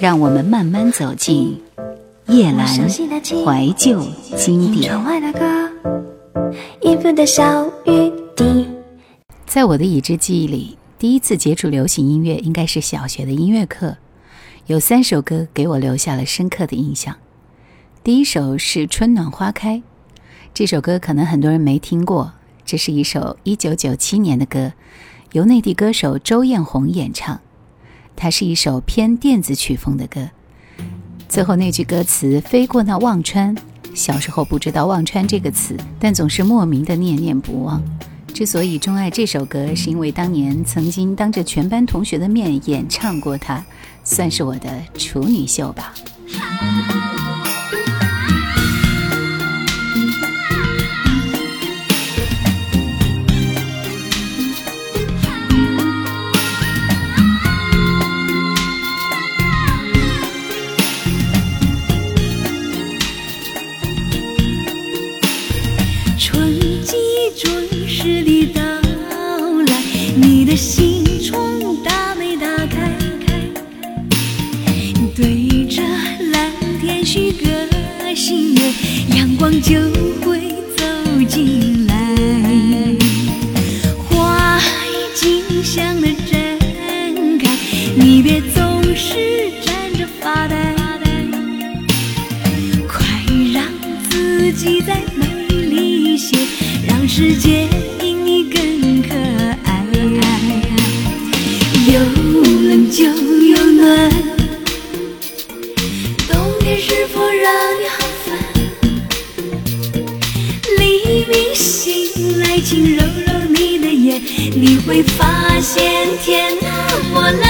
让我们慢慢走进夜阑怀旧经典。在我的已知记忆里，第一次接触流行音乐应该是小学的音乐课，有三首歌给我留下了深刻的印象。第一首是《春暖花开》，这首歌可能很多人没听过，这是一首1997年的歌，由内地歌手周艳红演唱。它是一首偏电子曲风的歌，最后那句歌词“飞过那忘川”，小时候不知道“忘川”这个词，但总是莫名的念念不忘。之所以钟爱这首歌，是因为当年曾经当着全班同学的面演唱过它，算是我的处女秀吧。有冷就有暖。冬天是否让你好烦黎明醒来请揉揉你的眼你会发现天那么蓝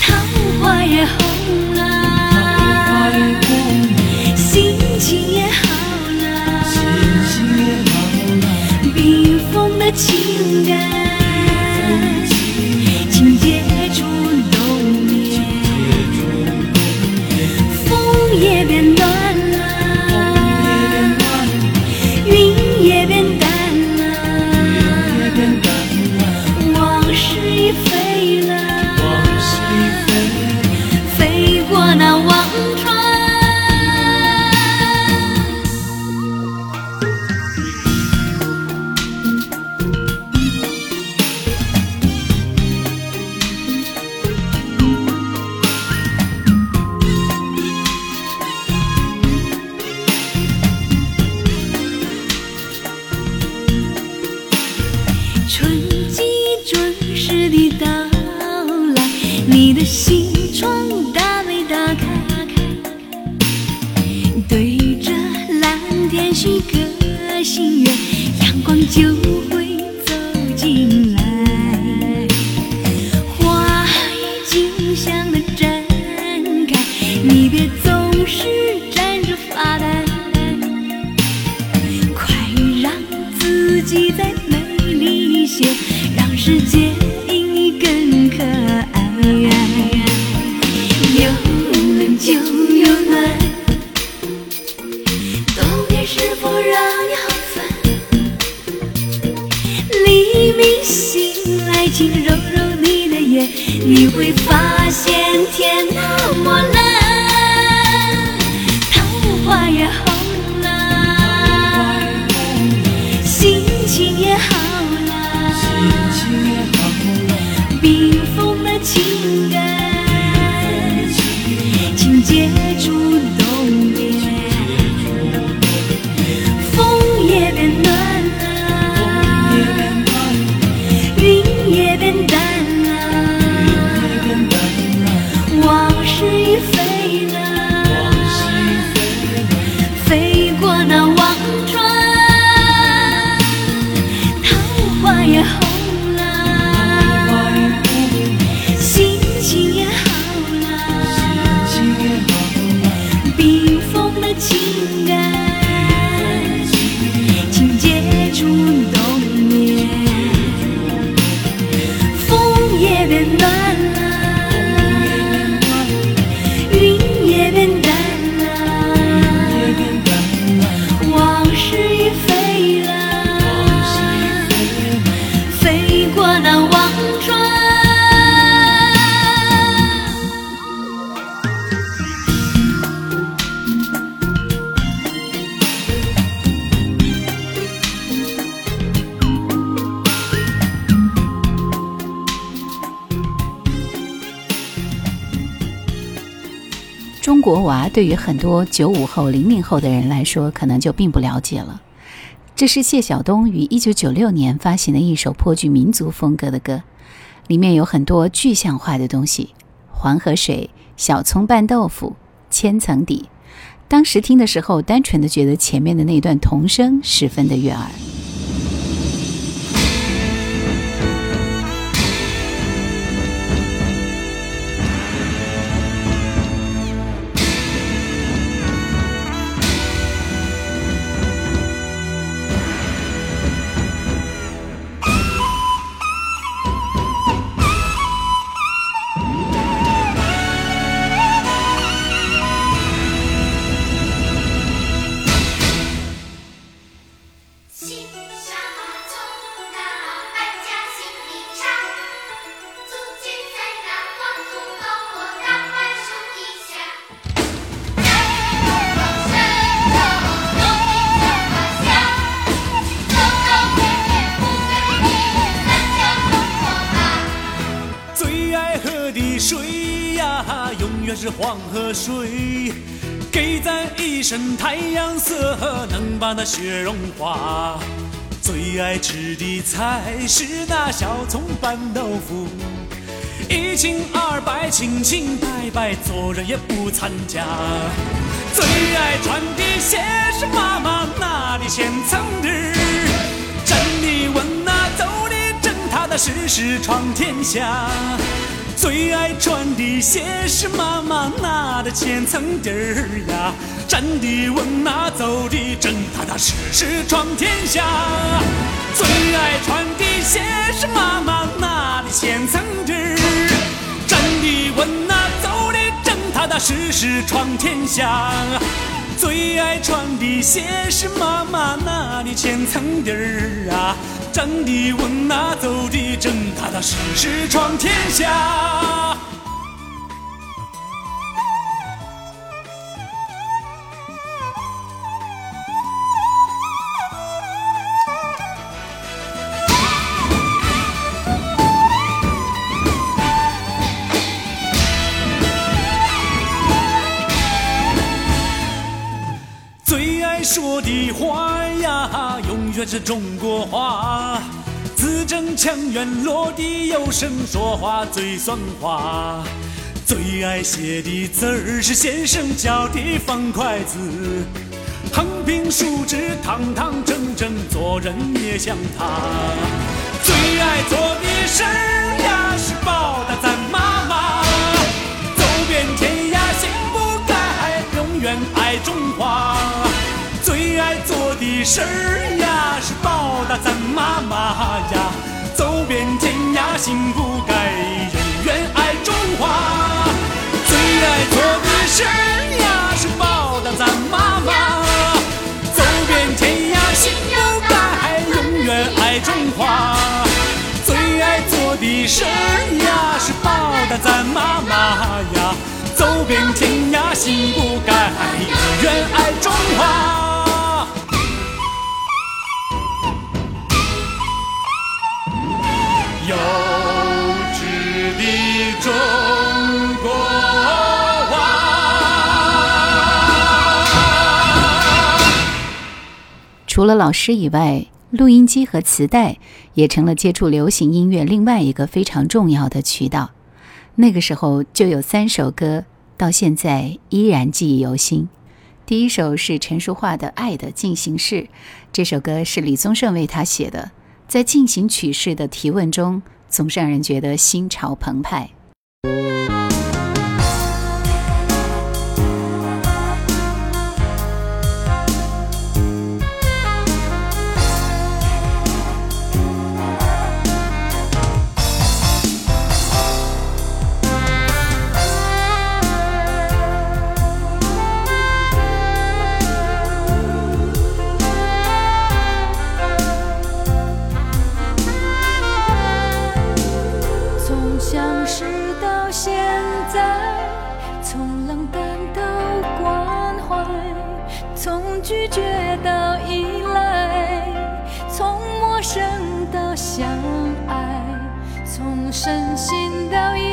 桃花也红了。心情也好了。冰封的情感国娃对于很多九五后、零零后的人来说，可能就并不了解了。这是谢晓东于一九九六年发行的一首颇具民族风格的歌，里面有很多具象化的东西：黄河水、小葱拌豆腐、千层底。当时听的时候，单纯的觉得前面的那段童声十分的悦耳。雪融化。最爱吃的菜是那小葱拌豆腐，一清二白，清清白白，做人也不掺假。最爱穿的鞋是妈妈拿的千层底儿，站的稳那走的正，踏踏实实闯天下。最爱穿的鞋是妈妈拿的千层底儿呀，站的稳那走的正，踏踏实实闯天下。最爱穿的鞋是妈妈拿的千层底儿，站的稳那走的正，踏踏实实闯天下。最爱穿的鞋是妈妈拿的千层底儿啊。站的稳，那走的正，踏踏实实闯天下。是中国话，字正腔圆，落地有声，说话最算话。最爱写的字儿是先生教的方块字，横平竖直，堂堂正正，做人也像他。最爱做的事呀是报答咱妈妈，走遍天涯心不改，永远爱中华。最爱做的事呀。心不改，永远爱中华。最爱做的事儿呀，是报答咱妈妈，走遍天涯心不改，永远爱中华。最爱做的事儿呀，是报答咱妈妈呀，走遍天涯心不改，永远爱中华。除了老师以外，录音机和磁带也成了接触流行音乐另外一个非常重要的渠道。那个时候就有三首歌，到现在依然记忆犹新。第一首是陈淑桦的《爱的进行式》，这首歌是李宗盛为他写的。在进行曲式的提问中，总是让人觉得心潮澎湃。绝到依赖从陌生到相爱从身心到一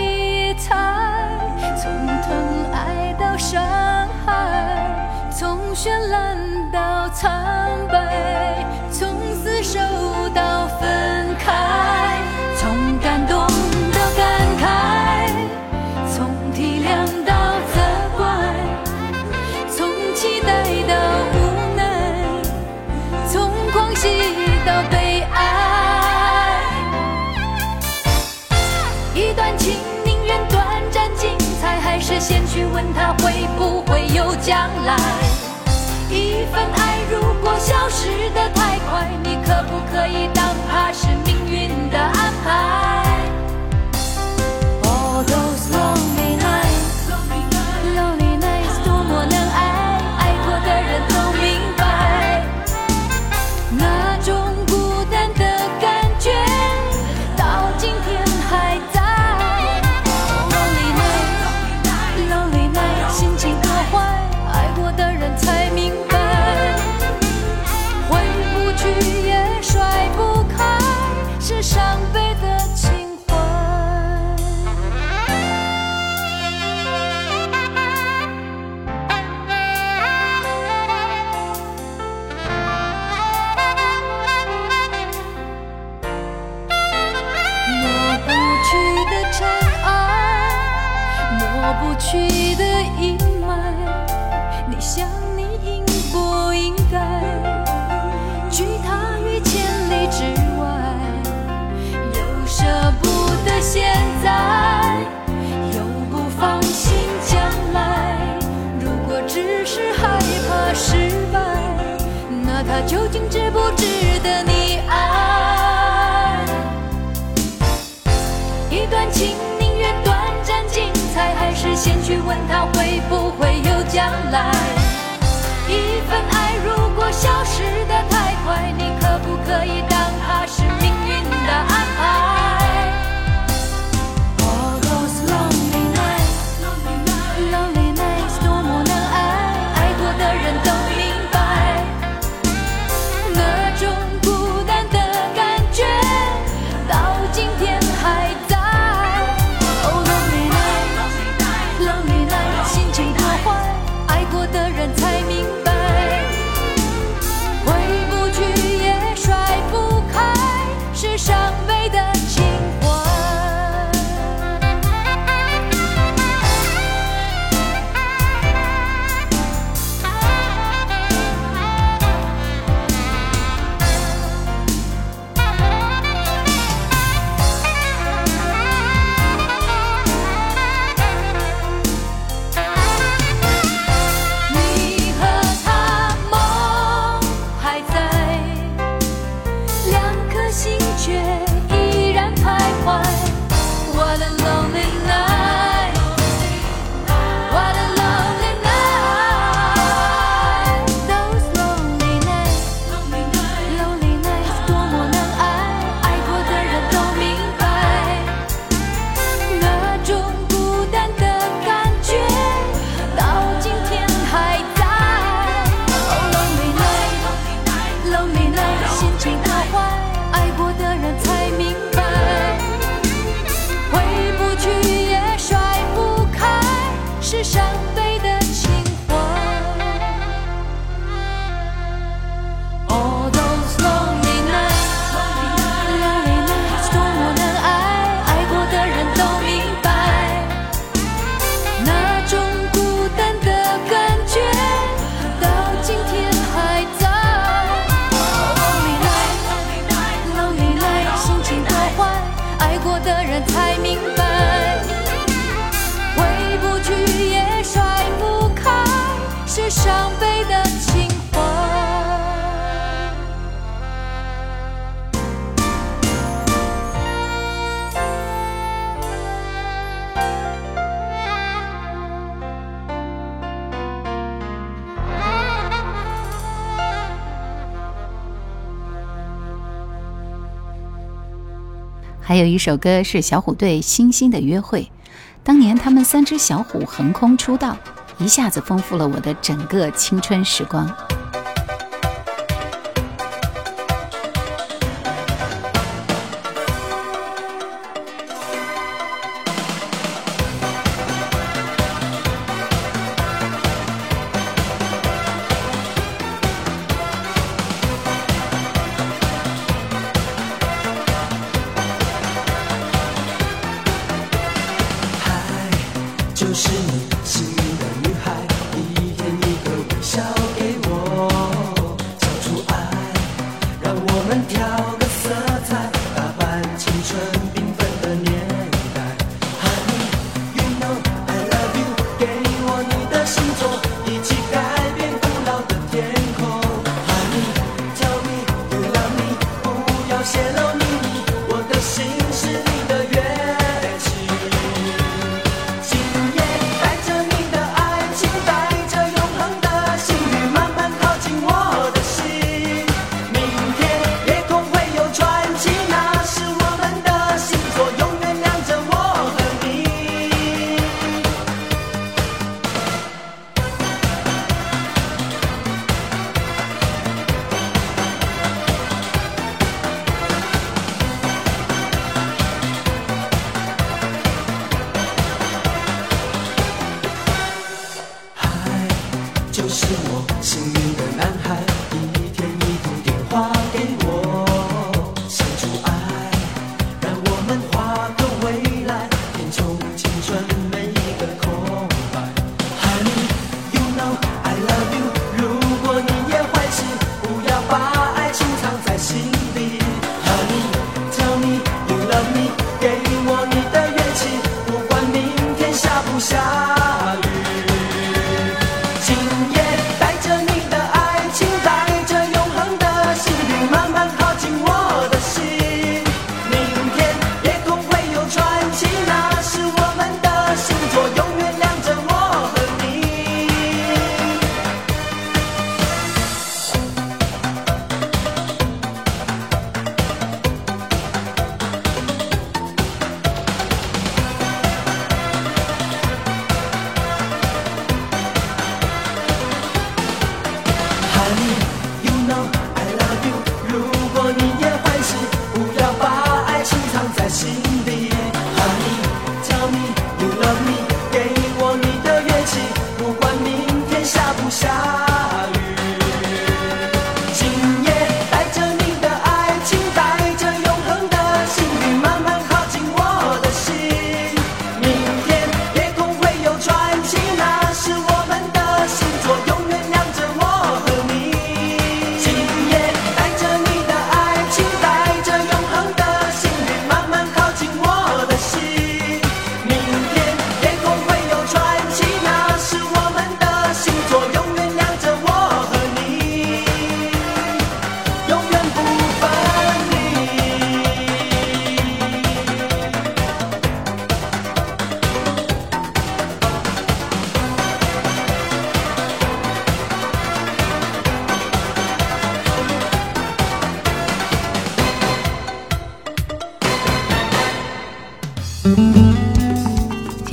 那会不会有将来？一份爱如果消失的太快，你可不可以当。抹不去的阴霾你想你应不应该？拒他于千里之外又舍不得现在又不放心将来。如果只是害怕失败那他究竟值不值得先去问他会不会有将来。一份爱如果消失得太快有一首歌是小虎队星星的约会。当年他们三只小虎横空出道一下子丰富了我的整个青春时光。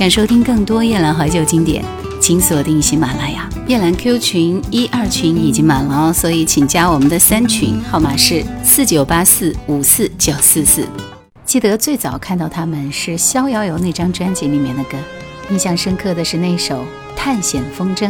收听更多夜阑怀旧经典，请锁定喜马拉雅夜阑 Q 群一二群已经满了哦，所以请加我们的三群，号码是四九八四五四九四四。记得最早看到他们是《逍遥游》那张专辑里面的歌，印象深刻的是那首《探险风筝》。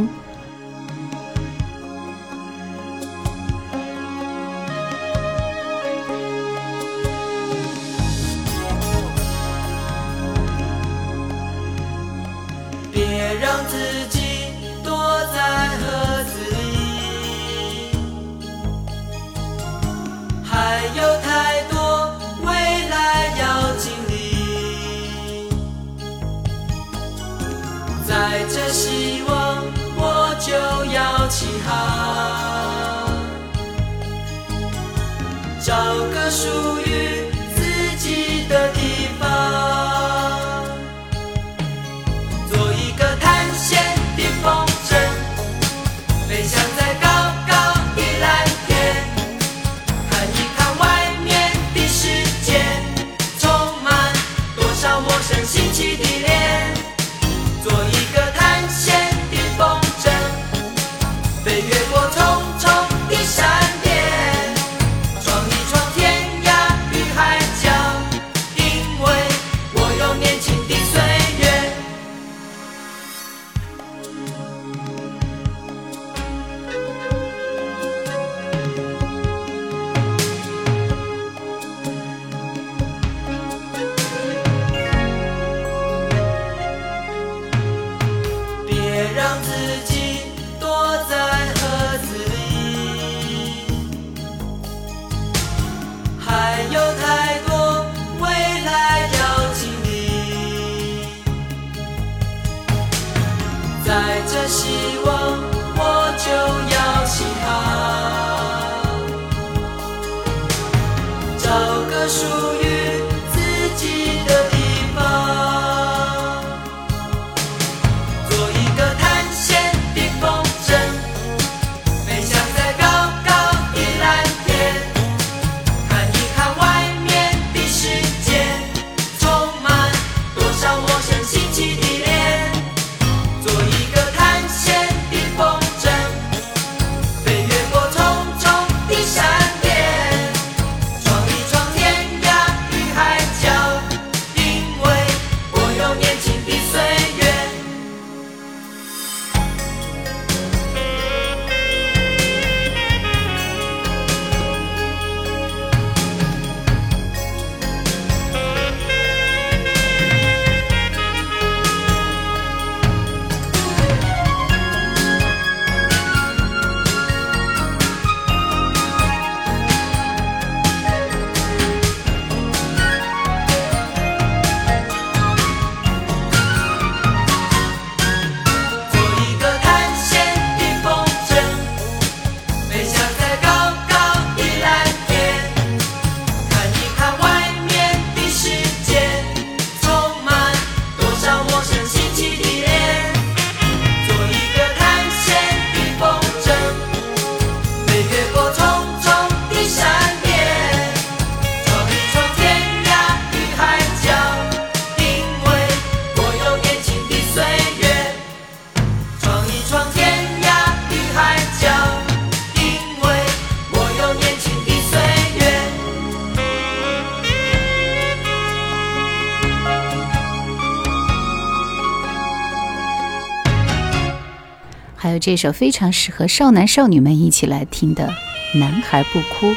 这首非常适合少男少女们一起来听的男孩不哭。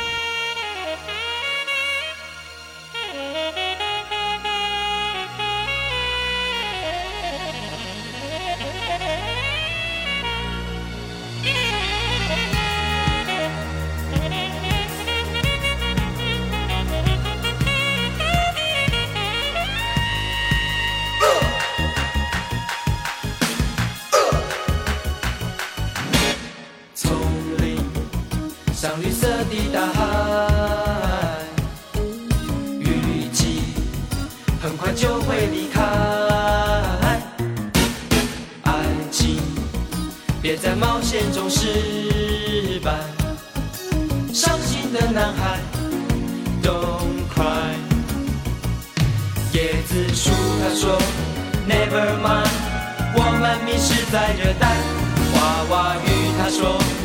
别在冒险中失败，伤心的男孩。Don't cry，椰子树他说 never mind。我们迷失在热带，娃娃鱼他说。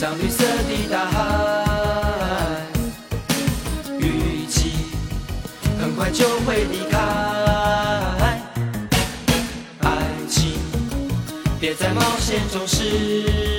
像绿色的大海，雨季很快就会离开，爱情别在冒险中失。